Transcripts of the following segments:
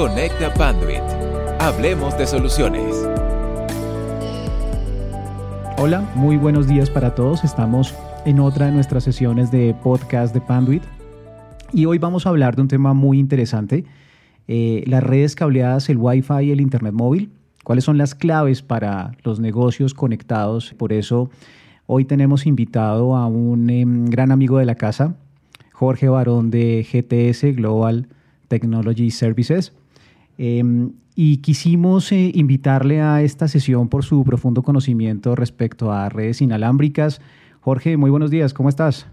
Conecta Panduit. Hablemos de soluciones. Hola, muy buenos días para todos. Estamos en otra de nuestras sesiones de podcast de Panduit y hoy vamos a hablar de un tema muy interesante, eh, las redes cableadas, el Wi-Fi y el Internet móvil. ¿Cuáles son las claves para los negocios conectados? Por eso hoy tenemos invitado a un em, gran amigo de la casa, Jorge Barón de GTS Global Technology Services. Em, y quisimos eh, invitarle a esta sesión por su profundo conocimiento respecto a redes inalámbricas. Jorge, muy buenos días, ¿cómo estás?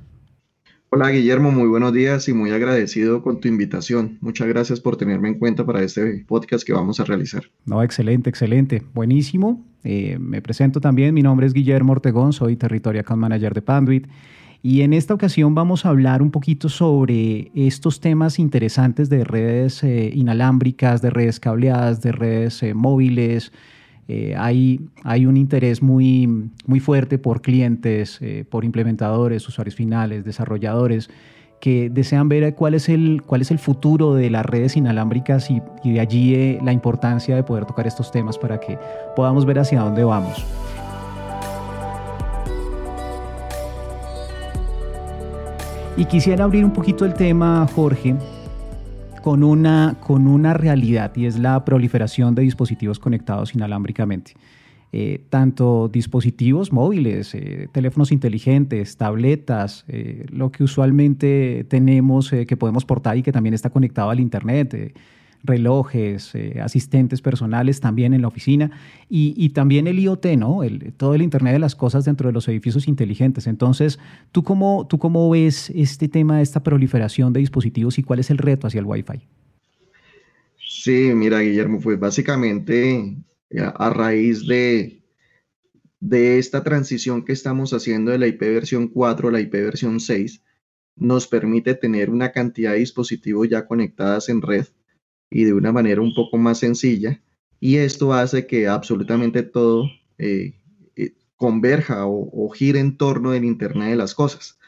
Hola Guillermo, muy buenos días y muy agradecido con tu invitación. Muchas gracias por tenerme en cuenta para este podcast que vamos a realizar. No, excelente, excelente, buenísimo. Eh, me presento también, mi nombre es Guillermo Ortegón, soy Territory Account Manager de Panduit y en esta ocasión vamos a hablar un poquito sobre estos temas interesantes de redes eh, inalámbricas, de redes cableadas, de redes eh, móviles. Eh, hay, hay, un interés muy, muy fuerte por clientes, por implementadores, usuarios finales, desarrolladores que desean ver cuál es el, cuál es el futuro de las redes inalámbricas y, y de allí la importancia de poder tocar estos temas para que podamos ver hacia dónde vamos. Y quisiera abrir un poquito el tema, Jorge, con una, con una realidad y es la proliferación de dispositivos conectados inalámbricamente. Eh, tanto dispositivos móviles, eh, teléfonos inteligentes, tabletas, eh, lo que usualmente tenemos que podemos portar y que también está conectado al Internet, relojes, eh, asistentes personales también en la oficina y, también el IoT, ¿no? Todo el Internet de las cosas dentro de los edificios inteligentes. Entonces, ¿tú cómo, ¿tú cómo ves este tema esta proliferación de dispositivos y cuál es el reto hacia el Wi-Fi? Sí, mira, Guillermo, pues básicamente eh, a raíz de, de esta transición que estamos haciendo de la IP versión 4 a la IP versión 6, nos permite tener una cantidad de dispositivos ya conectadas en red y de una manera un poco más sencilla. Y esto hace que absolutamente todo eh, eh, converja o, gire en torno del Internet de las Cosas.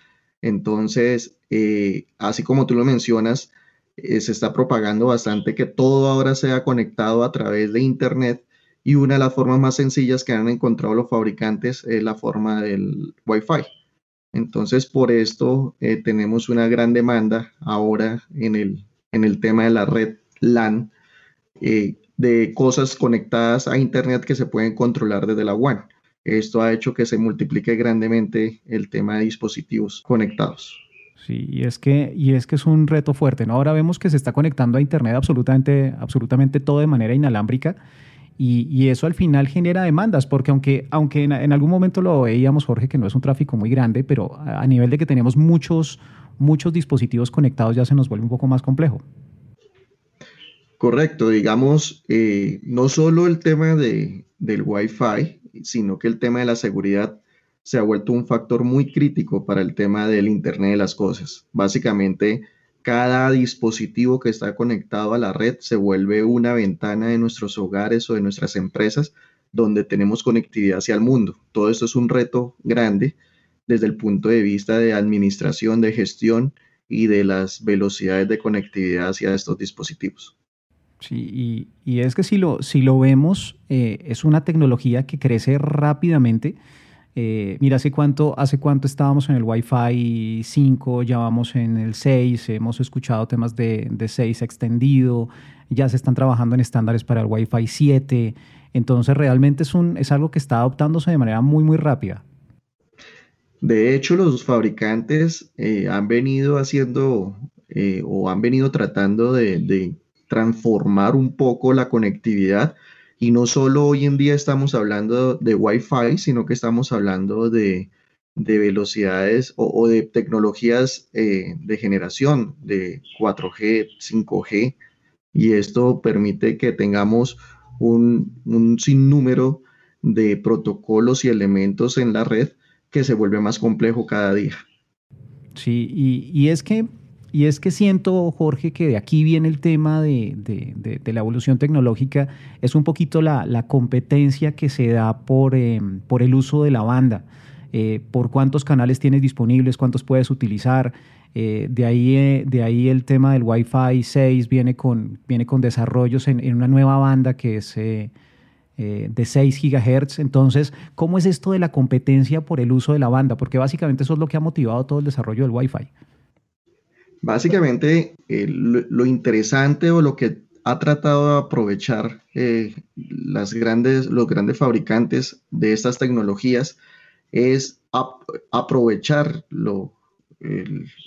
Entonces, eh, así como tú lo mencionas, se está propagando bastante que todo ahora sea conectado a través de Internet y una de las formas más sencillas que han encontrado los fabricantes es la forma del Wi-Fi. Entonces, por esto tenemos una gran demanda ahora en el, en el tema de la red LAN eh, de cosas conectadas a Internet que se pueden controlar desde la WAN. Esto ha hecho que se multiplique grandemente el tema de dispositivos conectados. Sí, y es que, y es, que es un reto fuerte. ¿no? Ahora vemos que se está conectando a Internet absolutamente, absolutamente todo de manera inalámbrica. Y, eso al final genera demandas, porque aunque, aunque en, en, algún momento lo veíamos, Jorge, que no es un tráfico muy grande, pero a nivel de que tenemos muchos, muchos dispositivos conectados ya se nos vuelve un poco más complejo. Correcto, digamos, eh, no solo el tema de, del Wi-Fi, sino que el tema de la seguridad se ha vuelto un factor muy crítico para el tema del Internet de las Cosas. Básicamente, cada dispositivo que está conectado a la red se vuelve una ventana de nuestros hogares o de nuestras empresas donde tenemos conectividad hacia el mundo. Todo esto es un reto grande desde el punto de vista de administración, de gestión y de las velocidades de conectividad hacia estos dispositivos. Sí, y, es que si lo, si lo vemos, eh, es una tecnología que crece rápidamente. Eh, mira, ¿hace cuánto, ¿hace cuánto estábamos en el Wi-Fi 5? Ya vamos en el 6, hemos escuchado temas de, de 6 extendido, ya se están trabajando en estándares para el Wi-Fi 7. Entonces, realmente es, un, es algo que está adoptándose de manera muy, muy rápida. De hecho, los fabricantes eh, han venido haciendo o han venido tratando de transformar un poco la conectividad. Y no solo hoy en día estamos hablando de Wi-Fi, sino que estamos hablando de, velocidades o, de tecnologías eh, de generación de 4G, 5G. Y esto permite que tengamos un, un sinnúmero de protocolos y elementos en la red que se vuelve más complejo cada día. Sí, y, y es que y es que siento, Jorge, que de aquí viene el tema de, la evolución tecnológica, es un poquito la, competencia que se da por, em, por, el uso de la banda, eh, por cuántos canales tienes disponibles, cuántos puedes utilizar. Eh, de, ahí, eh, de ahí el tema del Wi-Fi 6 viene con, viene con desarrollos en, en una nueva banda que es de 6 GHz. Entonces, ¿cómo es esto de la competencia por el uso de la banda? Porque básicamente eso es lo que ha motivado todo el desarrollo del Wi-Fi. Básicamente, lo interesante o lo que ha tratado de aprovechar eh, las grandes, los grandes fabricantes de estas tecnologías es aprovechar lo,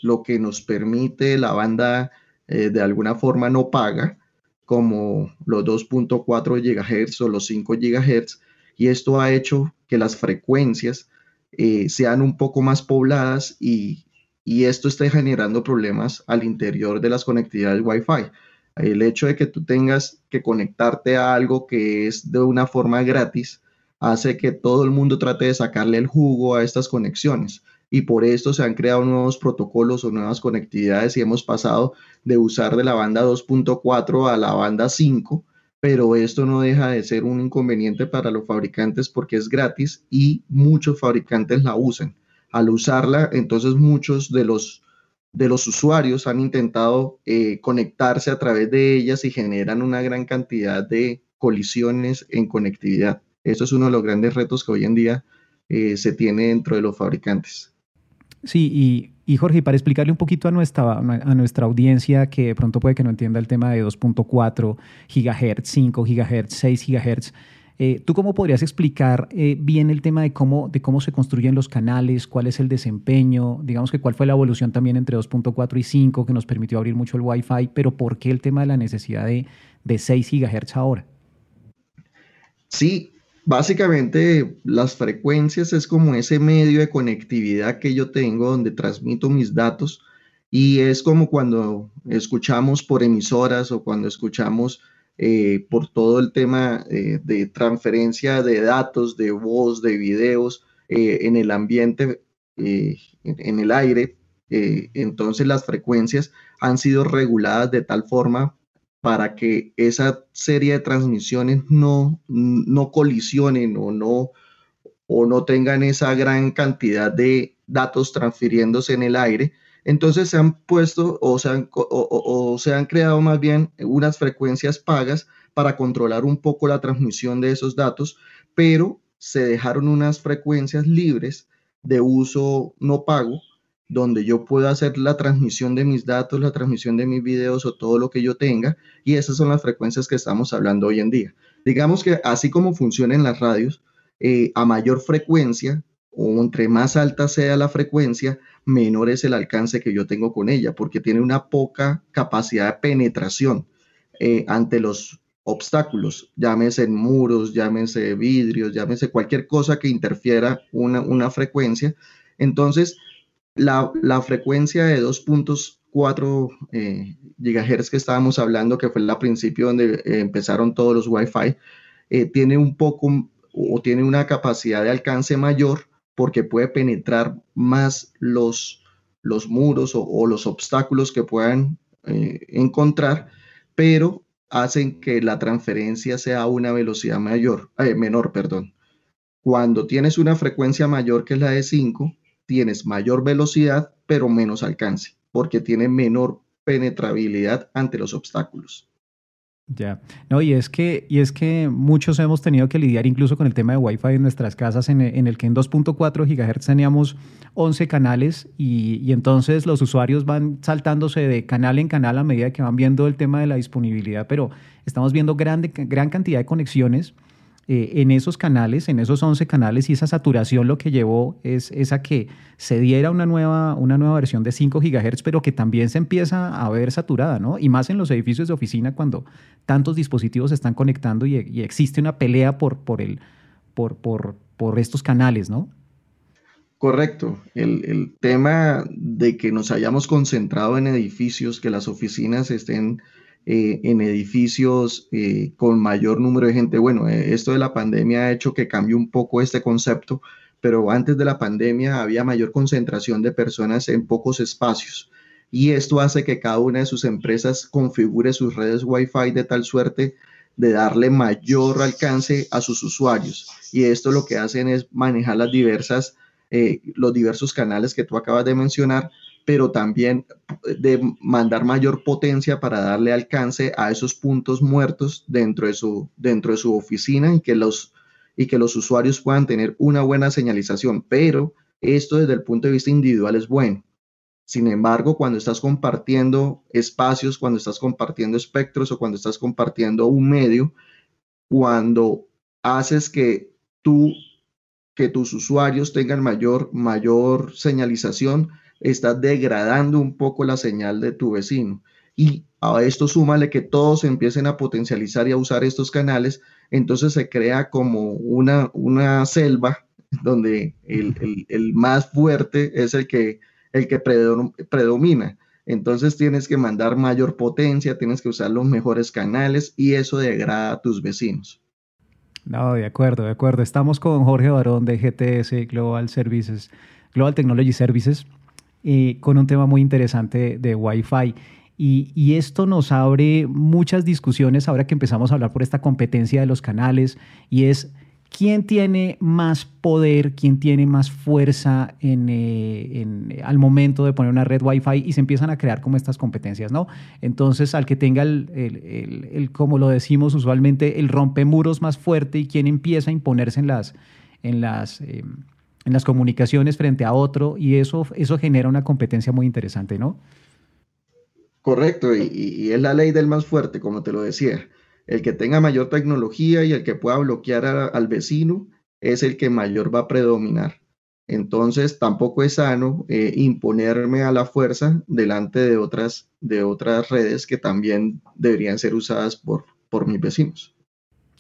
lo que nos permite la banda eh, de alguna forma no paga, como los 2.4 GHz o los 5 GHz, y esto ha hecho que las frecuencias eh, sean un poco más pobladas y, y esto esté generando problemas al interior de las conectividades Wi-Fi. El hecho de que tú tengas que conectarte a algo que es de una forma gratis hace que todo el mundo trate de sacarle el jugo a estas conexiones. Y por esto se han creado nuevos protocolos o nuevas conectividades y hemos pasado de usar de la banda 2.4 a la banda 5, pero esto no deja de ser un inconveniente para los fabricantes porque es gratis y muchos fabricantes la usan. Al usarla, entonces muchos de los de los usuarios han intentado eh, conectarse a través de ellas y generan una gran cantidad de colisiones en conectividad. Eso es uno de los grandes retos que hoy en día eh, se tiene dentro de los fabricantes. Sí, y, Jorge, para explicarle un poquito a nuestra, a nuestra audiencia que de pronto puede que no entienda el tema de 2.4 GHz, 5 GHz, 6 GHz, eh, ¿Tú cómo podrías explicar eh, bien el tema de cómo, de cómo se construyen los canales, cuál es el desempeño, digamos que cuál fue la evolución también entre 2.4 y 5 que nos permitió abrir mucho el Wi-Fi, pero por qué el tema de la necesidad de, de 6 GHz ahora? Sí, básicamente las frecuencias es como ese medio de conectividad que yo tengo donde transmito mis datos y es como cuando escuchamos por emisoras o cuando escuchamos eh, por todo el tema eh, de transferencia de datos, de voz, de videos eh, en el ambiente, en, el aire. entonces las frecuencias han sido reguladas de tal forma para que esa serie de transmisiones no, no colisionen o no, o no tengan esa gran cantidad de datos transfiriéndose en el aire, entonces se han puesto o se han, creado más bien unas frecuencias pagas para controlar un poco la transmisión de esos datos, pero se dejaron unas frecuencias libres de uso no pago, donde yo puedo hacer la transmisión de mis datos, la transmisión de mis videos o todo lo que yo tenga, y esas son las frecuencias que estamos hablando hoy en día. Digamos que así como funcionan las radios, eh, a mayor frecuencia o entre más alta sea la frecuencia, menor es el alcance que yo tengo con ella, porque tiene una poca capacidad de penetración eh, ante los obstáculos, llámese muros, llámese vidrios, llámese cualquier cosa que interfiera una, frecuencia. Entonces, la, frecuencia de 2.4 eh, gigahertz que estábamos hablando, que fue el principio donde eh, empezaron todos los Wi-Fi, tiene un poco o tiene una capacidad de alcance mayor porque puede penetrar más los, los muros o, los obstáculos que puedan eh, encontrar, pero hacen que la transferencia sea a una velocidad mayor, eh, menor. Perdón. Cuando tienes una frecuencia mayor que la de 5, tienes mayor velocidad, pero menos alcance, porque tiene menor penetrabilidad ante los obstáculos. Ya, no, y es que, y es que muchos hemos tenido que lidiar incluso con el tema de Wi-Fi en nuestras casas, en, el que en 2.4 GHz teníamos 11 canales y, y, entonces los usuarios van saltándose de canal en canal a medida que van viendo el tema de la disponibilidad, pero estamos viendo grande, gran cantidad de conexiones eh, en esos canales, en esos 11 canales, y esa saturación lo que llevó es, esa a que se diera una nueva, una nueva versión de 5 GHz, pero que también se empieza a ver saturada, ¿no? Y más en los edificios de oficina cuando tantos dispositivos se están conectando y, existe una pelea por, por, el, por, por, por estos canales, ¿no? Correcto. El, el, tema de que nos hayamos concentrado en edificios, que las oficinas estén eh, en edificios eh, con mayor número de gente. Bueno, eh, esto de la pandemia ha hecho que cambie un poco este concepto, pero antes de la pandemia había mayor concentración de personas en pocos espacios. Y esto hace que cada una de sus empresas configure sus redes Wi-Fi de tal suerte de darle mayor alcance a sus usuarios. Y esto lo que hacen es manejar las diversas, los diversos canales que tú acabas de mencionar pero también de mandar mayor potencia para darle alcance a esos puntos muertos dentro de su, dentro de su oficina y que, los, y que los usuarios puedan tener una buena señalización. Pero esto desde el punto de vista individual es bueno. Sin embargo, cuando estás compartiendo espacios, cuando estás compartiendo espectros o cuando estás compartiendo un medio, cuando haces que tú, que tus usuarios tengan mayor, mayor señalización, estás degradando un poco la señal de tu vecino. Y a esto súmale que todos empiecen a potencializar y a usar estos canales, entonces se crea como una, una selva donde el, el, más fuerte es el que, el que predomina. Entonces tienes que mandar mayor potencia, tienes que usar los mejores canales y eso degrada a tus vecinos. No, de acuerdo, de acuerdo. Estamos con Jorge Barón de GTS Global Services, Global Technology Services con un tema muy interesante de Wi-Fi. Y, y, esto nos abre muchas discusiones ahora que empezamos a hablar por esta competencia de los canales y es quién tiene más poder, quién tiene más fuerza en, eh, en, al momento de poner una red Wi-Fi y se empiezan a crear como estas competencias, ¿no? Entonces, al que tenga el, el, el, como lo decimos usualmente, el rompemuros más fuerte y quién empieza a imponerse en las, en las eh, en las comunicaciones frente a otro y eso, eso genera una competencia muy interesante, ¿no? Correcto, y, es la ley del más fuerte, como te lo decía. El que tenga mayor tecnología y el que pueda bloquear al vecino es el que mayor va a predominar. Entonces, tampoco es sano eh, imponerme a la fuerza delante de otras, de otras redes que también deberían ser usadas por, por mis vecinos.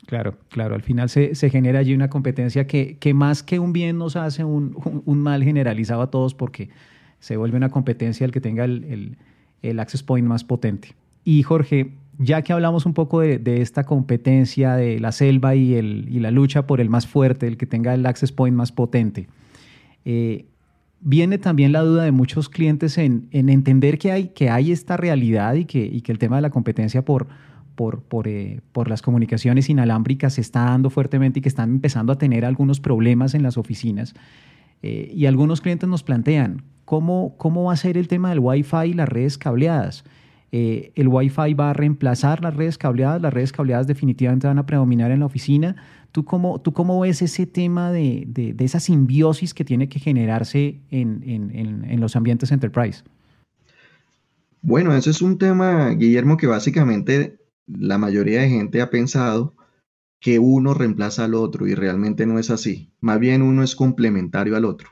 Claro, claro. Al final se, genera allí una competencia que, que, más que un bien nos hace un, mal generalizado a todos porque se vuelve una competencia el que tenga el, access point más potente. Y Jorge, ya que hablamos un poco de, esta competencia de la selva y, el, y, la lucha por el más fuerte, el que tenga el access point más potente, eh, viene también la duda de muchos clientes en, entender que hay, que hay esta realidad y que, y que el tema de la competencia por por, por, eh, por, las comunicaciones inalámbricas se está dando fuertemente y que están empezando a tener algunos problemas en las oficinas. Eh, y algunos clientes nos plantean, ¿cómo, ¿cómo va a ser el tema del Wi-Fi y las redes cableadas? Eh, ¿El Wi-Fi va a reemplazar las redes cableadas? ¿Las redes cableadas definitivamente van a predominar en la oficina? ¿Tú cómo, tú cómo ves ese tema de, de, de esa simbiosis que tiene que generarse en, en, en los ambientes enterprise? Bueno, ese es un tema, Guillermo, que básicamente la mayoría de gente ha pensado que uno reemplaza al otro y realmente no es así. Más bien uno es complementario al otro.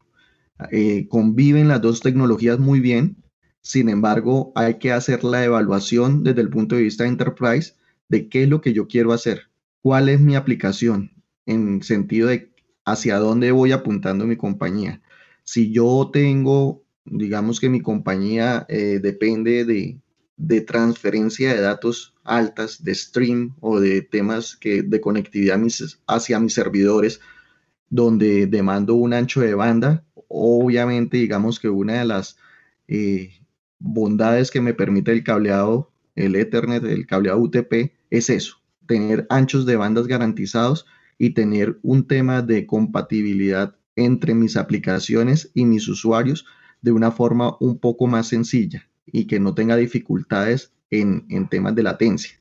Eh, conviven las dos tecnologías muy bien, sin embargo hay que hacer la evaluación desde el punto de vista de enterprise de qué es lo que yo quiero hacer, cuál es mi aplicación en sentido de hacia dónde voy apuntando mi compañía. Si yo tengo, digamos que mi compañía eh, depende de, de transferencia de datos altas, de stream o de temas que, de conectividad hacia mis servidores, donde demando un ancho de banda. Obviamente, digamos que una de las eh, bondades que me permite el cableado, el Ethernet, el cableado UTP, es eso, tener anchos de bandas garantizados y tener un tema de compatibilidad entre mis aplicaciones y mis usuarios de una forma un poco más sencilla y que no tenga dificultades en, temas de latencia.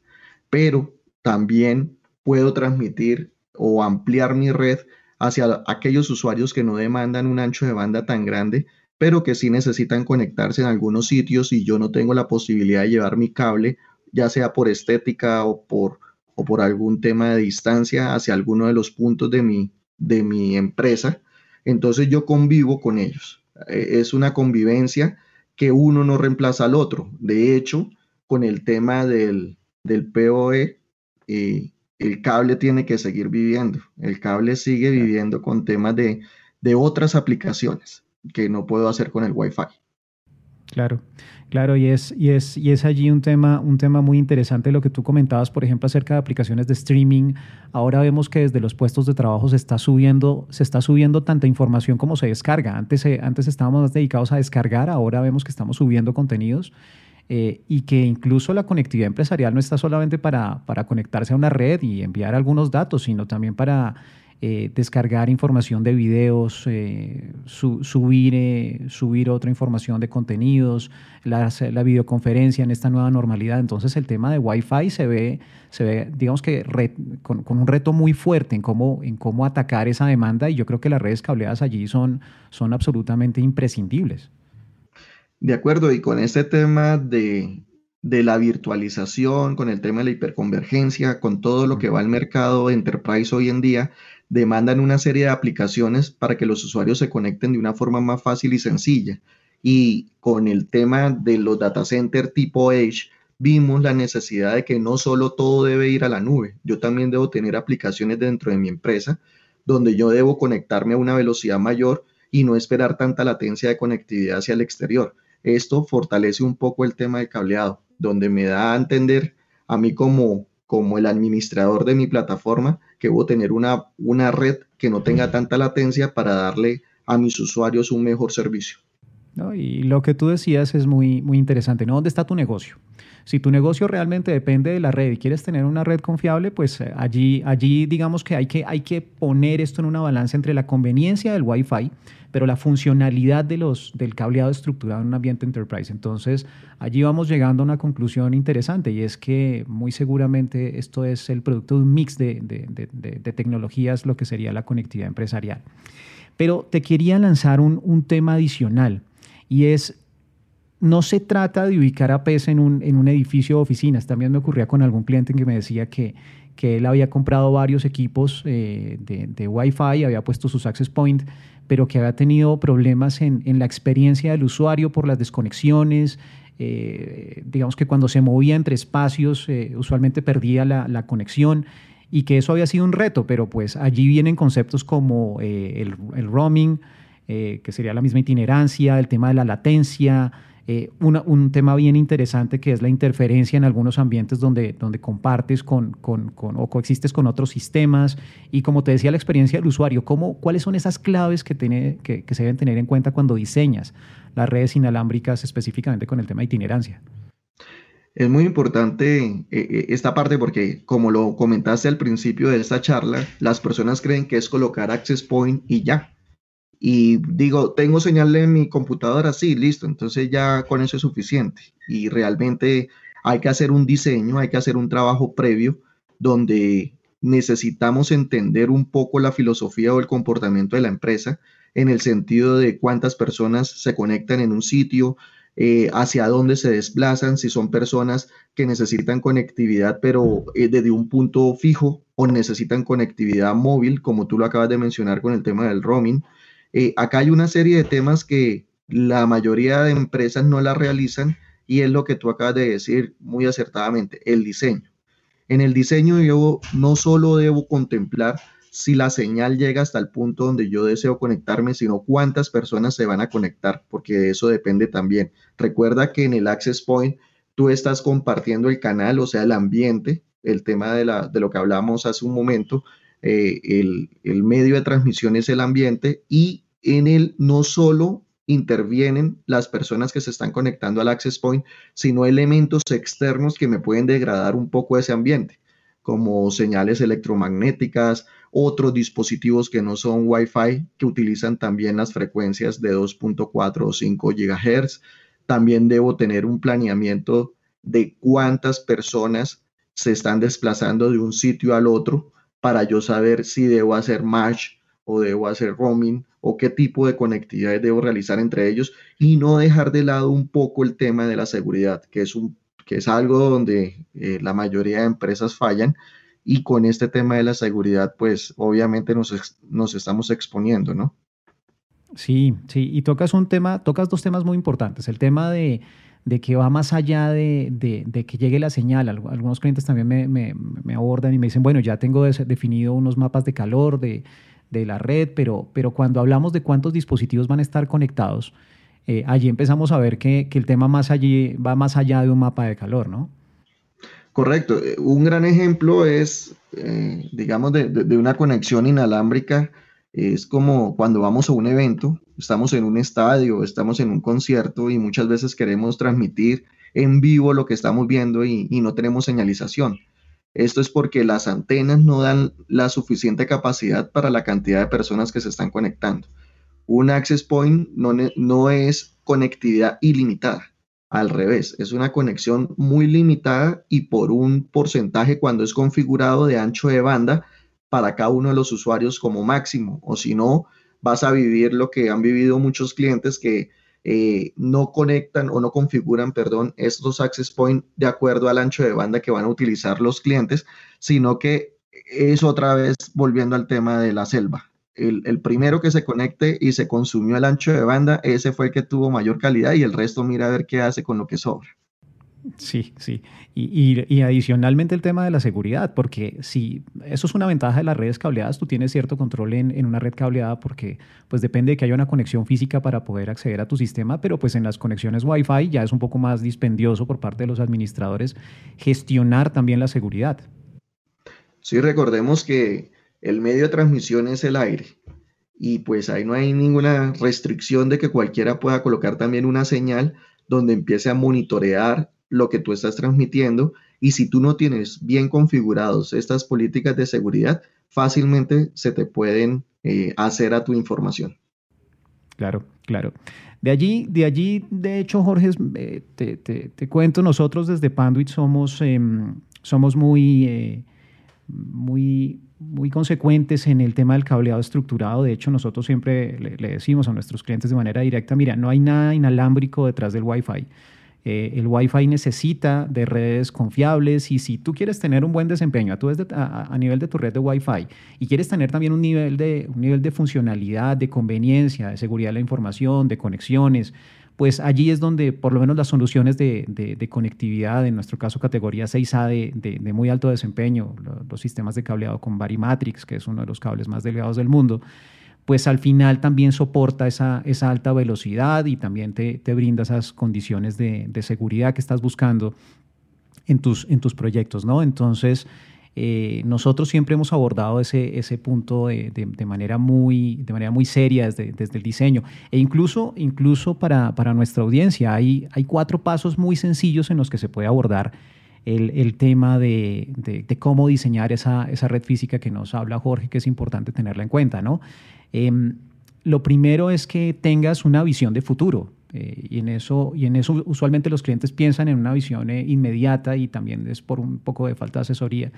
Pero también puedo transmitir o ampliar mi red hacia aquellos usuarios que no demandan un ancho de banda tan grande, pero que sí necesitan conectarse en algunos sitios y yo no tengo la posibilidad de llevar mi cable, ya sea por estética o por, o por algún tema de distancia hacia alguno de los puntos de mi, de mi empresa. Entonces yo convivo con ellos. E, es una convivencia que uno no reemplaza al otro. De hecho, con el tema del, del PoE, eh, el cable tiene que seguir viviendo. El cable sigue viviendo con temas de, de otras aplicaciones que no puedo hacer con el Wi-Fi. Claro, claro, y es, y es, y es allí un tema, un tema muy interesante lo que tú comentabas, por ejemplo, acerca de aplicaciones de streaming. Ahora vemos que desde los puestos de trabajo se está subiendo, se está subiendo tanta información como se descarga. Antes, antes estábamos más dedicados a descargar, ahora vemos que estamos subiendo contenidos. Eh, y que incluso la conectividad empresarial no está solamente para, para conectarse a una red y enviar algunos datos, sino también para eh, descargar información de videos, eh, subir, eh, subir otra información de contenidos, la, la, videoconferencia en esta nueva normalidad. Entonces el tema de Wi-Fi se ve, se ve digamos que con, un reto muy fuerte en cómo, en cómo atacar esa demanda y yo creo que las redes cableadas allí son, son absolutamente imprescindibles. De acuerdo, y con este tema de, de la virtualización, con el tema de la hiperconvergencia, con todo lo que va al mercado de enterprise hoy en día, demandan una serie de aplicaciones para que los usuarios se conecten de una forma más fácil y sencilla. Y con el tema de los data center tipo Edge, vimos la necesidad de que no solo todo debe ir a la nube, yo también debo tener aplicaciones dentro de mi empresa donde yo debo conectarme a una velocidad mayor y no esperar tanta latencia de conectividad hacia el exterior. Esto fortalece un poco el tema del cableado, donde me da a entender a mí como, como el administrador de mi plataforma que debo tener una, una red que no tenga tanta latencia para darle a mis usuarios un mejor servicio. Y lo que tú decías es muy, muy interesante. ¿no? ¿Dónde está tu negocio? Si tu negocio realmente depende de la red y quieres tener una red confiable, pues eh, allí, allí digamos que hay, que hay que poner esto en una balanza entre la conveniencia del Wi-Fi, pero la funcionalidad de los, del cableado estructurado en un ambiente enterprise. Entonces, allí vamos llegando a una conclusión interesante y es que muy seguramente esto es el producto de un mix de, de, tecnologías, lo que sería la conectividad empresarial. Pero te quería lanzar un, un tema adicional y es no se trata de ubicar a PES en un, en un edificio de oficinas. También me ocurría con algún cliente que me decía que, que él había comprado varios equipos eh, de, Wi-Fi, había puesto sus access point, pero que había tenido problemas en, en la experiencia del usuario por las desconexiones. Eh, digamos que cuando se movía entre espacios, eh, usualmente perdía la, la, conexión y que eso había sido un reto, pero pues allí vienen conceptos como el, el, roaming, que sería la misma itinerancia, el tema de la latencia, eh, un tema bien interesante que es la interferencia en algunos ambientes donde, donde compartes con, con, o coexistes con otros sistemas y como te decía la experiencia del usuario, ¿cómo, ¿cuáles son esas claves que, tiene, que, se deben tener en cuenta cuando diseñas las redes inalámbricas específicamente con el tema de itinerancia? Es muy importante eh, eh, esta parte porque, como lo comentaste al principio de esta charla, las personas creen que es colocar access point y ya y digo, tengo señal en mi computadora, sí, listo, entonces ya con eso es suficiente. Y realmente hay que hacer un diseño, hay que hacer un trabajo previo donde necesitamos entender un poco la filosofía o el comportamiento de la empresa en el sentido de cuántas personas se conectan en un sitio, eh, hacia dónde se desplazan, si son personas que necesitan conectividad pero eh, desde un punto fijo o necesitan conectividad móvil, como tú lo acabas de mencionar con el tema del roaming. Eh, acá hay una serie de temas que la mayoría de empresas no la realizan y es lo que tú acabas de decir muy acertadamente, el diseño. En el diseño yo no solo debo contemplar si la señal llega hasta el punto donde yo deseo conectarme, sino cuántas personas se van a conectar, porque eso depende también. Recuerda que en el Access Point tú estás compartiendo el canal, o sea, el ambiente, el tema de, la, de lo que hablamos hace un momento, eh, el, medio de transmisión es el ambiente y en él no solo intervienen las personas que se están conectando al access point, sino elementos externos que me pueden degradar un poco ese ambiente, como señales electromagnéticas, otros dispositivos que no son Wi-Fi, que utilizan también las frecuencias de 2.4 o 5 GHz. También debo tener un planeamiento de cuántas personas se están desplazando de un sitio al otro para yo saber si debo hacer match o debo hacer roaming o qué tipo de conectividades debo realizar entre ellos y no dejar de lado un poco el tema de la seguridad, que es, un, que es algo donde eh, la mayoría de empresas fallan y con este tema de la seguridad, pues obviamente nos, nos estamos exponiendo, ¿no? Sí, sí, y tocas un tema, tocas dos temas muy importantes, el tema de de que va más allá de, que llegue la señal. Algunos clientes también me, abordan y me dicen, bueno, ya tengo definido unos mapas de calor de, la red, pero, pero cuando hablamos de cuántos dispositivos van a estar conectados, eh, allí empezamos a ver que, el tema más allí va más allá de un mapa de calor, ¿no? Correcto. Eh, un gran ejemplo es, eh, digamos, de, de, una conexión inalámbrica. Es como cuando vamos a un evento estamos en un estadio, estamos en un concierto y muchas veces queremos transmitir en vivo lo que estamos viendo y, no tenemos señalización. Esto es porque las antenas no dan la suficiente capacidad para la cantidad de personas que se están conectando. Un access point no, no es conectividad ilimitada. Al revés, es una conexión muy limitada y por un porcentaje cuando es configurado de ancho de banda para cada uno de los usuarios como máximo. O si no, vas a vivir lo que han vivido muchos clientes que eh, no conectan o no configuran, perdón, estos access point de acuerdo al ancho de banda que van a utilizar los clientes, sino que es otra vez volviendo al tema de la selva el, primero que se conecte y se consumió el ancho de banda, ese fue el que tuvo mayor calidad y el resto mira a ver qué hace con lo que sobra. Sí, sí. Y, adicionalmente el tema de la seguridad, porque si eso es una ventaja de las redes cableadas, tú tienes cierto control en, una red cableada porque pues depende de que haya una conexión física para poder acceder a tu sistema, pero pues en las conexiones Wi-Fi ya es un poco más dispendioso por parte de los administradores gestionar también la seguridad. Sí, recordemos que el medio de transmisión es el aire y pues ahí no hay ninguna restricción de que cualquiera pueda colocar también una señal donde empiece a monitorear lo que tú estás transmitiendo y si tú no tienes bien configurados estas políticas de seguridad, fácilmente se te pueden eh, hacer a tu información. Claro, claro. De allí, de allí, de hecho, Jorge, eh, te, cuento, nosotros desde Panduit somos, em, somos muy, eh, muy muy consecuentes en el tema del cableado estructurado. De hecho, nosotros siempre le, decimos a nuestros clientes de manera directa, mira, no hay nada inalámbrico detrás del Wi-Fi. Eh, el Wi-Fi necesita de redes confiables y si tú quieres tener un buen desempeño a, nivel de tu red de Wi-Fi y quieres tener también un nivel, de, un nivel de funcionalidad, de conveniencia, de seguridad de la información, de conexiones, pues allí es donde por lo menos las soluciones de, conectividad, en nuestro caso categoría 6A de, muy alto desempeño, los, sistemas de cableado con Varimatrix, que es uno de los cables más delgados del mundo, pues al final también soporta esa, esa alta velocidad y también te, brinda esas condiciones de, seguridad que estás buscando en tus, en tus proyectos, ¿no? Entonces, eh, nosotros siempre hemos abordado ese, ese punto de, manera muy, de manera muy seria desde, desde el diseño. E incluso, incluso para, para, nuestra audiencia hay, hay cuatro pasos muy sencillos en los que se puede abordar el, el tema de, de, cómo diseñar esa, esa, red física que nos habla Jorge, que es importante tenerla en cuenta. ¿no? Em, lo primero es que tengas una visión de futuro. Eh, y, en eso, y en eso usualmente los clientes piensan en una visión eh, inmediata y también es por un poco de falta de asesoría.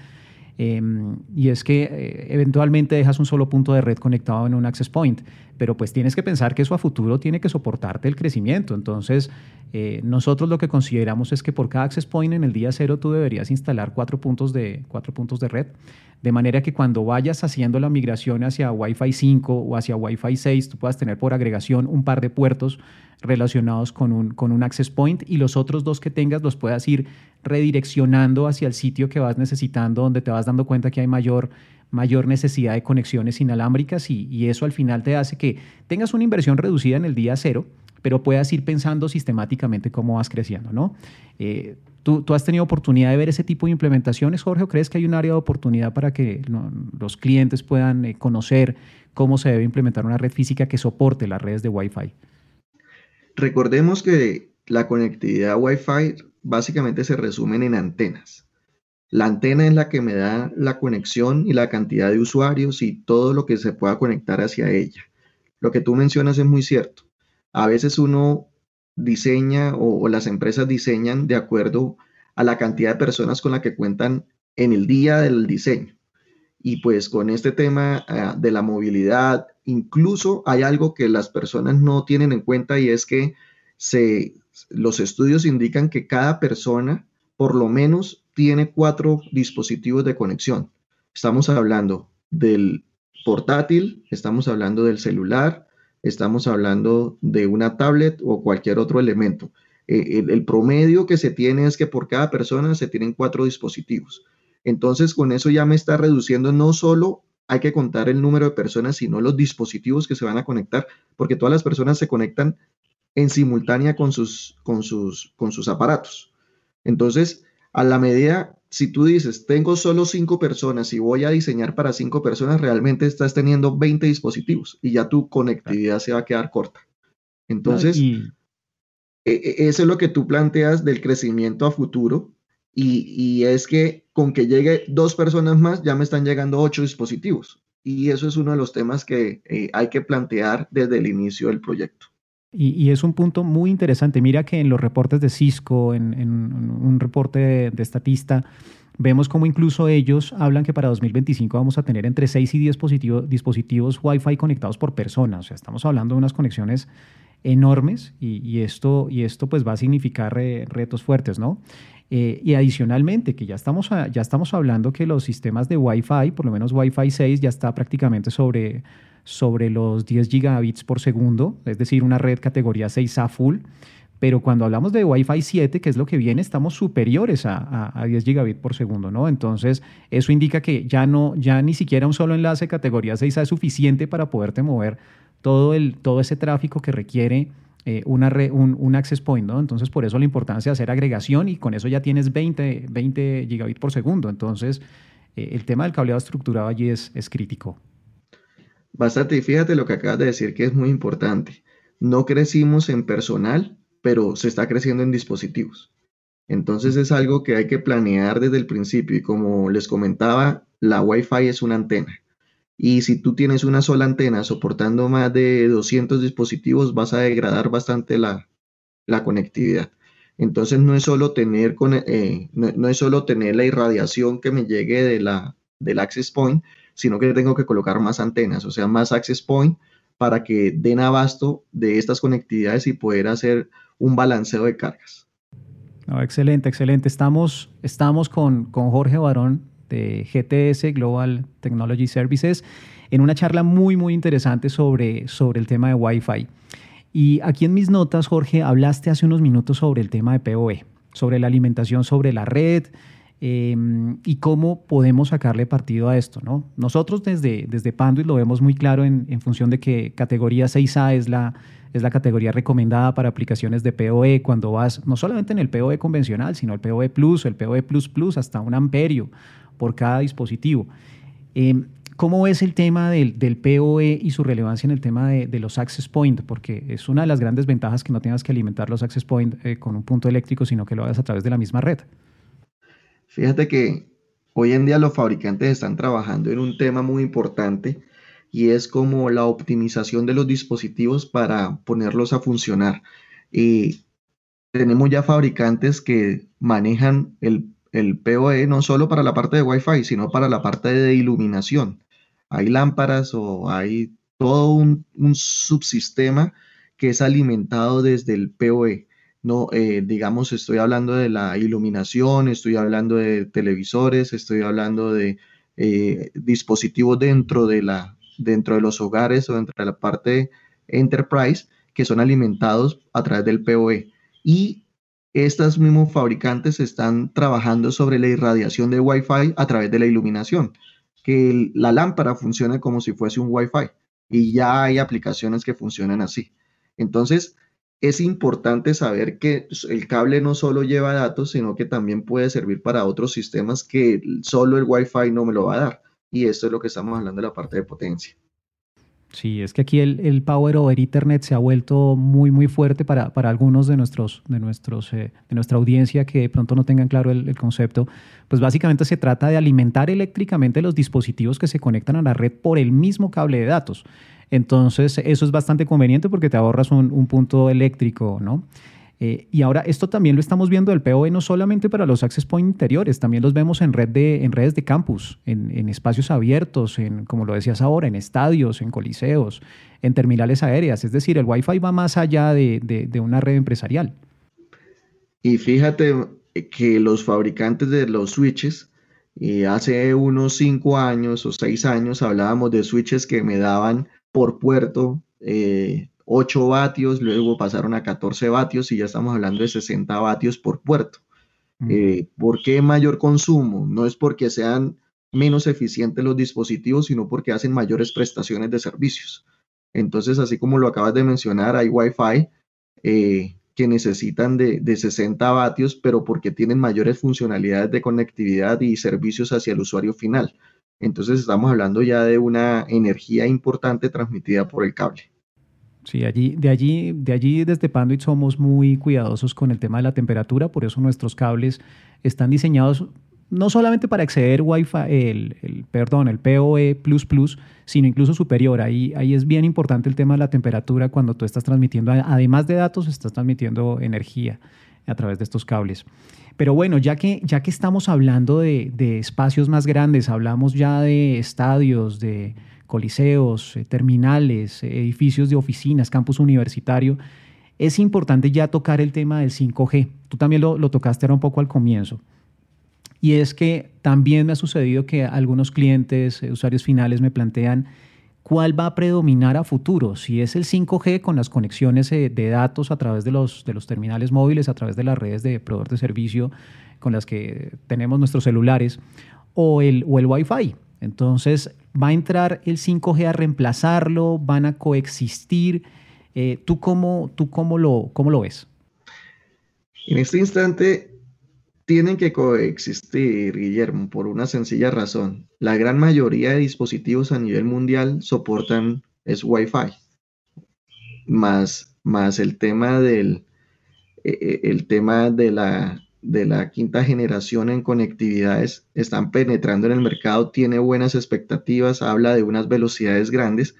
Em, y es que eh, eventualmente dejas un solo punto de red conectado en un access point, pero pues tienes que pensar que eso a futuro tiene que soportarte el crecimiento. Entonces, eh, nosotros lo que consideramos es que por cada access point en el día cero tú deberías instalar cuatro puntos de, cuatro puntos de red, de manera que cuando vayas haciendo la migración hacia Wi-Fi 5 o hacia Wi-Fi 6, tú puedas tener por agregación un par de puertos relacionados con un, con un access point y los otros dos que tengas los puedas ir redireccionando hacia el sitio que vas necesitando, donde te vas dando cuenta que hay mayor, mayor necesidad de conexiones inalámbricas y, eso al final te hace que tengas una inversión reducida en el día cero, pero puedas ir pensando sistemáticamente cómo vas creciendo, ¿no? Eh, ¿tú, has tenido oportunidad de ver ese tipo de implementaciones, Jorge, o crees que hay un área de oportunidad para que los clientes puedan eh, conocer cómo se debe implementar una red física que soporte las redes de Wi-Fi? Recordemos que la conectividad Wi-Fi básicamente se resumen en antenas. La antena es la que me da la conexión y la cantidad de usuarios y todo lo que se pueda conectar hacia ella. Lo que tú mencionas es muy cierto. A veces uno diseña o, las empresas diseñan de acuerdo a la cantidad de personas con la que cuentan en el día del diseño. Y pues con este tema ah, de la movilidad, incluso hay algo que las personas no tienen en cuenta y es que se, los estudios indican que cada persona por lo menos tiene cuatro dispositivos de conexión. Estamos hablando del portátil, estamos hablando del celular, estamos hablando de una tablet o cualquier otro elemento. El, el, promedio que se tiene es que por cada persona se tienen cuatro dispositivos. Entonces, con eso ya me está reduciendo no solo hay que contar el número de personas, sino los dispositivos que se van a conectar, porque todas las personas se conectan en simultánea con sus, con sus, con sus aparatos. Entonces, a la medida, si tú dices, tengo solo cinco personas y voy a diseñar para cinco personas, realmente estás teniendo 20 dispositivos y ya tu conectividad se va a quedar corta. Entonces, e, e, eso es lo que tú planteas del crecimiento a futuro Y, es que con que llegue dos personas más, ya me están llegando ocho dispositivos. Y eso es uno de los temas que eh, hay que plantear desde el inicio del proyecto. Y, es un punto muy interesante. Mira que en los reportes de Cisco, en, un reporte de, de, Estatista, vemos como incluso ellos hablan que para 2025 vamos a tener entre 6 y 10 dispositivos, dispositivos Wi-Fi conectados por persona. O sea, estamos hablando de unas conexiones enormes y, esto, y esto pues va a significar retos fuertes, ¿no? Eh, y adicionalmente, que ya estamos, ya estamos hablando que los sistemas de Wi-Fi, por lo menos Wi-Fi 6, ya está prácticamente sobre, sobre los 10 gigabits por segundo, es decir, una red categoría 6A full. Pero cuando hablamos de Wi-Fi 7, que es lo que viene, estamos superiores a, a, 10 gigabits por segundo, ¿no? Entonces, eso indica que ya, no, ya ni siquiera un solo enlace categoría 6A es suficiente para poderte mover todo, el, todo ese tráfico que requiere eh, una un, access point, ¿no? Entonces, por eso la importancia de hacer agregación y con eso ya tienes 20, 20 gigabits por segundo. Entonces, eh, el tema del cableado estructurado allí es, es crítico. Bastante, y fíjate lo que acabas de decir que es muy importante. No crecimos en personal, pero se está creciendo en dispositivos. Entonces es algo que hay que planear desde el principio y como les comentaba, la Wi-Fi es una antena. Y si tú tienes una sola antena soportando más de 200 dispositivos, vas a degradar bastante la, conectividad. Entonces no es solo tener, eh, no, es solo tener la irradiación que me llegue de la, del access point, sino que tengo que colocar más antenas, o sea, más access point para que den abasto de estas conectividades y poder hacer un balanceo de cargas. excelente, excelente. Estamos, estamos con, con Jorge Barón de GTS, Global Technology Services, en una charla muy, muy interesante sobre, sobre el tema de Wi-Fi. Y aquí en mis notas, Jorge, hablaste hace unos minutos sobre el tema de PoE, sobre la alimentación sobre la red em, y cómo podemos sacarle partido a esto. ¿no? Nosotros desde, desde Panduit lo vemos muy claro en, en función de que categoría 6A es la, es la categoría recomendada para aplicaciones de PoE cuando vas no solamente en el PoE convencional, sino el PoE Plus, el PoE Plus Plus, hasta un amperio por cada dispositivo. Em, ¿Cómo ves el tema del, PoE y su relevancia en el tema de, los access point? Porque es una de las grandes ventajas que no tengas que alimentar los access point eh, con un punto eléctrico, sino que lo hagas a través de la misma red. Fíjate que hoy en día los fabricantes están trabajando en un tema muy importante y es como la optimización de los dispositivos para ponerlos a funcionar. Y tenemos ya fabricantes que manejan el el PoE no solo para la parte de Wi-Fi, sino para la parte de iluminación. Hay lámparas o hay todo un, subsistema que es alimentado desde el PoE. No, eh, digamos, estoy hablando de la iluminación, estoy hablando de televisores, estoy hablando de eh, dispositivos dentro de, la, dentro de los hogares o dentro de la parte enterprise que son alimentados a través del PoE. Y estos mismos fabricantes están trabajando sobre la irradiación de Wi-Fi a través de la iluminación, que la lámpara funcione como si fuese un Wi-Fi y ya hay aplicaciones que funcionan así. Entonces, es importante saber que el cable no solo lleva datos, sino que también puede servir para otros sistemas que solo el Wi-Fi no me lo va a dar. Y esto es lo que estamos hablando de la parte de potencia. Sí, es que aquí el, Power over Ethernet se ha vuelto muy, muy fuerte para, algunos de, nuestros, de, nuestros, eh, de nuestra audiencia que de pronto no tengan claro el, concepto. Pues básicamente se trata de alimentar eléctricamente los dispositivos que se conectan a la red por el mismo cable de datos. Entonces, eso es bastante conveniente porque te ahorras un punto eléctrico, ¿no? Eh, y ahora esto también lo estamos viendo del POE no solamente para los access point interiores, también los vemos en, red de, en redes de campus, en, espacios abiertos, en, como lo decías ahora, en estadios, en coliseos, en terminales aéreas. Es decir, el Wi-Fi va más allá de, una red empresarial. Y fíjate que los fabricantes de los switches, y hace unos cinco años o seis años hablábamos de switches que me daban por puerto eh, 8 vatios, luego pasaron a 14 vatios y ya estamos hablando de 60 vatios por puerto. Eh, ¿Por qué mayor consumo? No es porque sean menos eficientes los dispositivos, sino porque hacen mayores prestaciones de servicios. Entonces, así como lo acabas de mencionar, hay Wi-Fi eh, que necesitan de, de 60 vatios, pero porque tienen mayores funcionalidades de conectividad y servicios hacia el usuario final. Entonces, estamos hablando ya de una energía importante transmitida por el cable. Sí, allí, de allí, de allí desde Panduit somos muy cuidadosos con el tema de la temperatura, por eso nuestros cables están diseñados no solamente para acceder Wi-Fi, el, perdón, el PoE++, sino incluso superior. Ahí, ahí es bien importante el tema de la temperatura cuando tú estás transmitiendo, además de datos, estás transmitiendo energía a través de estos cables. Pero bueno, ya que, ya que estamos hablando de, de espacios más grandes, hablamos ya de estadios, de coliseos, eh, terminales, edificios de oficinas, campus universitario, es importante ya tocar el tema del 5G. Tú también lo, lo tocaste ahora un poco al comienzo. Y es que también me ha sucedido que algunos clientes, eh, usuarios finales, me plantean cuál va a predominar a futuro, si es el 5G con las conexiones eh, de datos a través de los, de los terminales móviles, a través de las redes de proveedor de servicio con las que tenemos nuestros celulares, o el, o el Wi-Fi. Entonces, ¿va a entrar el 5G a reemplazarlo? ¿Van a coexistir? Eh, ¿Tú, cómo, tú cómo, lo, cómo lo ves? En este instante, tienen que coexistir, Guillermo, por una sencilla razón. La gran mayoría de dispositivos a nivel mundial soportan es Wi-Fi, más, más el tema del e, e, el tema de la, de la quinta generación en conectividades están penetrando en el mercado, tiene buenas expectativas, habla de unas velocidades grandes,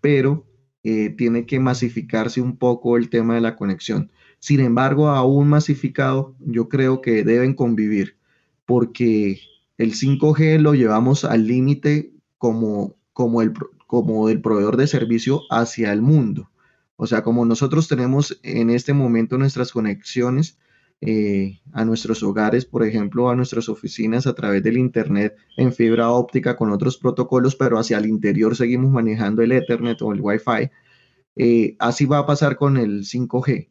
pero eh, tiene que masificarse un poco el tema de la conexión. Sin embargo, aún masificado, yo creo que deben convivir, porque el 5G lo llevamos al límite como, como, el, como el proveedor de servicio hacia el mundo. O sea, como nosotros tenemos en este momento nuestras conexiones eh, a nuestros hogares, por ejemplo, a nuestras oficinas a través del Internet en fibra óptica con otros protocolos, pero hacia el interior seguimos manejando el Ethernet o el Wi-Fi. Eh, así va a pasar con el 5G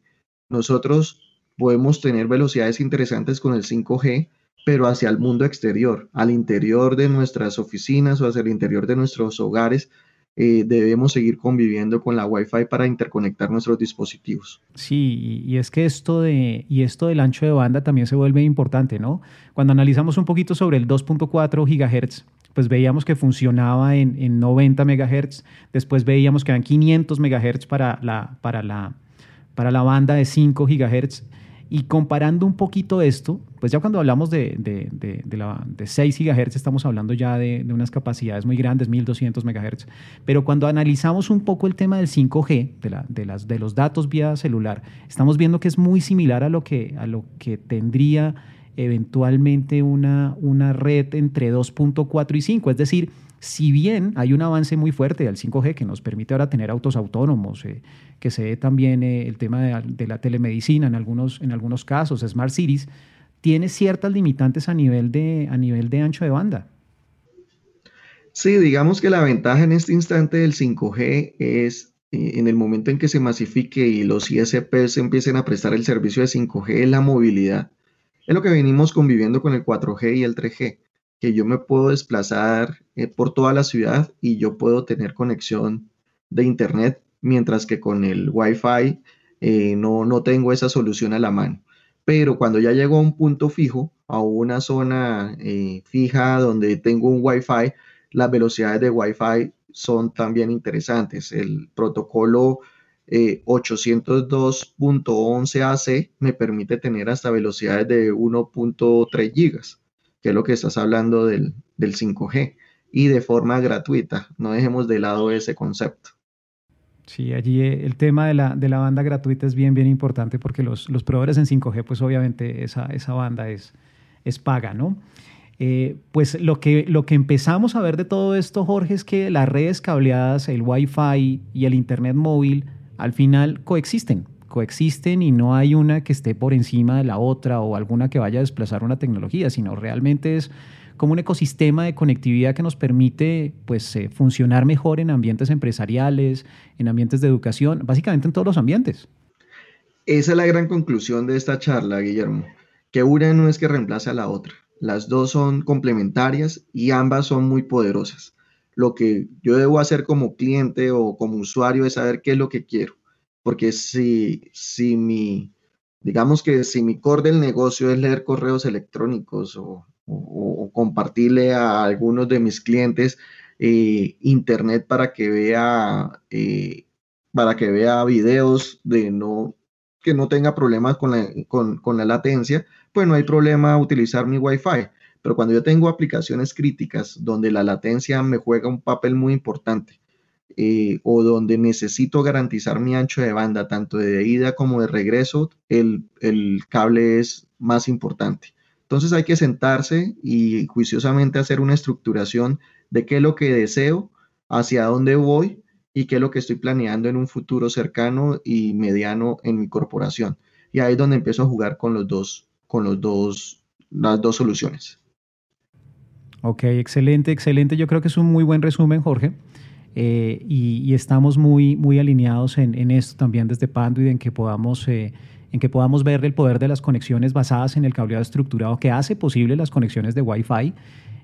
nosotros podemos tener velocidades interesantes con el 5G, pero hacia el mundo exterior, al interior de nuestras oficinas o hacia el interior de nuestros hogares, eh, debemos seguir conviviendo con la Wi-Fi para interconectar nuestros dispositivos. Sí, y es que esto, de, y esto del ancho de banda también se vuelve importante, ¿no? Cuando analizamos un poquito sobre el 2.4 GHz, pues veíamos que funcionaba en, en 90 MHz, después veíamos que eran 500 MHz para la, para la para la banda de 5 GHz. Y comparando un poquito esto, pues ya cuando hablamos de, de, de, la, de 6 GHz estamos hablando ya de, unas capacidades muy grandes, 1200 MHz. Pero cuando analizamos un poco el tema del 5G, de, la, las, de los datos vía celular, estamos viendo que es muy similar a lo que, a lo que tendría eventualmente una, una red entre 2.4 y 5. Es decir, si bien hay un avance muy fuerte del 5G que nos permite ahora tener autos autónomos, eh, que se ve también eh, el tema de, la telemedicina en algunos, en algunos casos, Smart Cities, tiene ciertas limitantes a nivel, de, a nivel de ancho de banda. Sí, digamos que la ventaja en este instante del 5G es eh, en el momento en que se masifique y los ISPs empiecen a prestar el servicio de 5G, la movilidad. Es lo que venimos conviviendo con el 4G y el 3G que yo me puedo desplazar eh, por toda la ciudad y yo puedo tener conexión de internet, mientras que con el Wi-Fi eh, no, no tengo esa solución a la mano. Pero cuando ya llego a un punto fijo, a una zona eh, fija donde tengo un Wi-Fi, las velocidades de Wi-Fi son también interesantes. El protocolo 802.11ac me permite tener hasta velocidades de 1.3 gigas que es lo que estás hablando del, 5G, y de forma gratuita. No dejemos de lado ese concepto. Sí, allí eh, el tema de la, de la banda gratuita es bien, bien importante porque los, los proveedores en 5G, pues obviamente esa, esa banda es, es paga, ¿no? Eh, pues lo que, lo que empezamos a ver de todo esto, Jorge, es que las redes cableadas, el Wi-Fi y el Internet móvil al final coexisten coexisten y no hay una que esté por encima de la otra o alguna que vaya a desplazar una tecnología, sino realmente es como un ecosistema de conectividad que nos permite pues, eh, funcionar mejor en ambientes empresariales, en ambientes de educación, básicamente en todos los ambientes. Esa es la gran conclusión de esta charla, Guillermo, que una no es que reemplace a la otra. Las dos son complementarias y ambas son muy poderosas. Lo que yo debo hacer como cliente o como usuario es saber qué es lo que quiero porque si, si mi, digamos que si mi core del negocio es leer correos electrónicos o, compartirle a algunos de mis clientes eh, internet para que vea eh, para que vea videos de no que no tenga problemas con la, con, con la latencia, pues no hay problema utilizar mi Wi-Fi. Pero cuando yo tengo aplicaciones críticas donde la latencia me juega un papel muy importante eh, o donde necesito garantizar mi ancho de banda, tanto de ida como de regreso, el, el cable es más importante. Entonces hay que sentarse y juiciosamente hacer una estructuración de qué es lo que deseo, hacia dónde voy y qué es lo que estoy planeando en un futuro cercano y mediano en mi corporación. Y ahí es donde empiezo a jugar con los dos, con los dos, las dos soluciones. Ok, excelente, excelente. Yo creo que es un muy buen resumen, Jorge. Eh, y, estamos muy, muy alineados en, esto también desde Panduit, en que podamos... Eh, en que podamos ver el poder de las conexiones basadas en el cableado estructurado que hace posible las conexiones de Wi-Fi,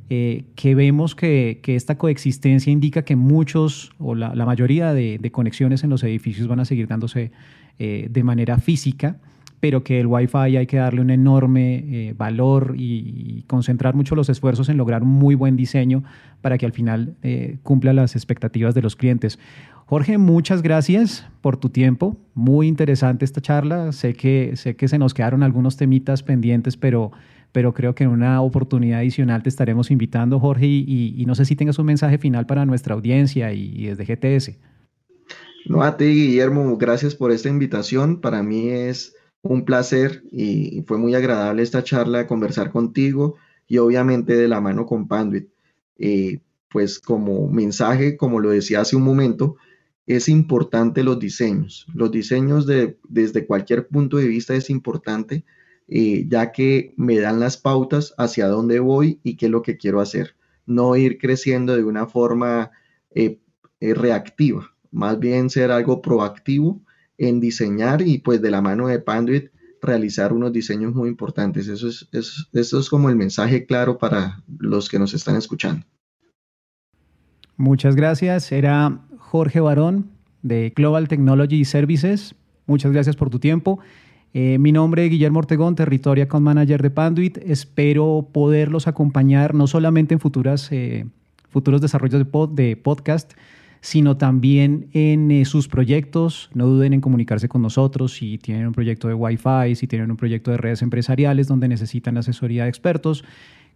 eh, que vemos que, que, esta coexistencia indica que muchos o la, mayoría de, conexiones en los edificios van a seguir dándose de manera física pero que el Wi-Fi hay que darle un enorme eh, valor y, concentrar mucho los esfuerzos en lograr un muy buen diseño para que al final eh, cumpla las expectativas de los clientes. Jorge, muchas gracias por tu tiempo. Muy interesante esta charla. Sé que, sé que se nos quedaron algunos temitas pendientes, pero, pero creo que en una oportunidad adicional te estaremos invitando, Jorge, y, no sé si tengas un mensaje final para nuestra audiencia y, y desde GTS. No, a ti, Guillermo, gracias por esta invitación. Para mí es un placer y fue muy agradable esta charla, conversar contigo y obviamente de la mano con Panduit. Eh, pues como mensaje, como lo decía hace un momento, es importante los diseños. Los diseños de, desde cualquier punto de vista es importante, eh, ya que me dan las pautas hacia dónde voy y qué es lo que quiero hacer. No ir creciendo de una forma eh, reactiva, más bien ser algo proactivo en diseñar y pues de la mano de Panduit realizar unos diseños muy importantes. Eso es, eso, es como el mensaje claro para los que nos están escuchando. Muchas gracias. Era Jorge Barón de Global Technology Services. Muchas gracias por tu tiempo. Eh, mi nombre es Guillermo Ortegón, Territoria Account Manager de Panduit. Espero poderlos acompañar no solamente en futuras, eh, futuros desarrollos de, de podcast, sino también en eh, sus proyectos. No duden en comunicarse con nosotros si tienen un proyecto de Wi-Fi, si tienen un proyecto de redes empresariales donde necesitan asesoría de expertos.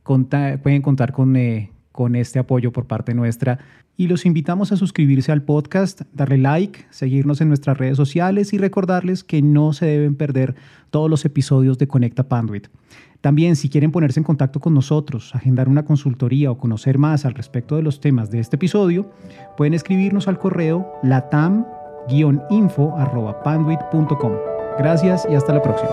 pueden contar con, eh, con este apoyo por parte nuestra. Y los invitamos a suscribirse al podcast, darle like, seguirnos en nuestras redes sociales y recordarles que no se deben perder todos los episodios de Conecta Panduit. También, si quieren ponerse en contacto con nosotros, agendar una consultoría o conocer más al respecto de los temas de este episodio, pueden escribirnos al correo latam-info.panduit.com. Gracias y hasta la próxima.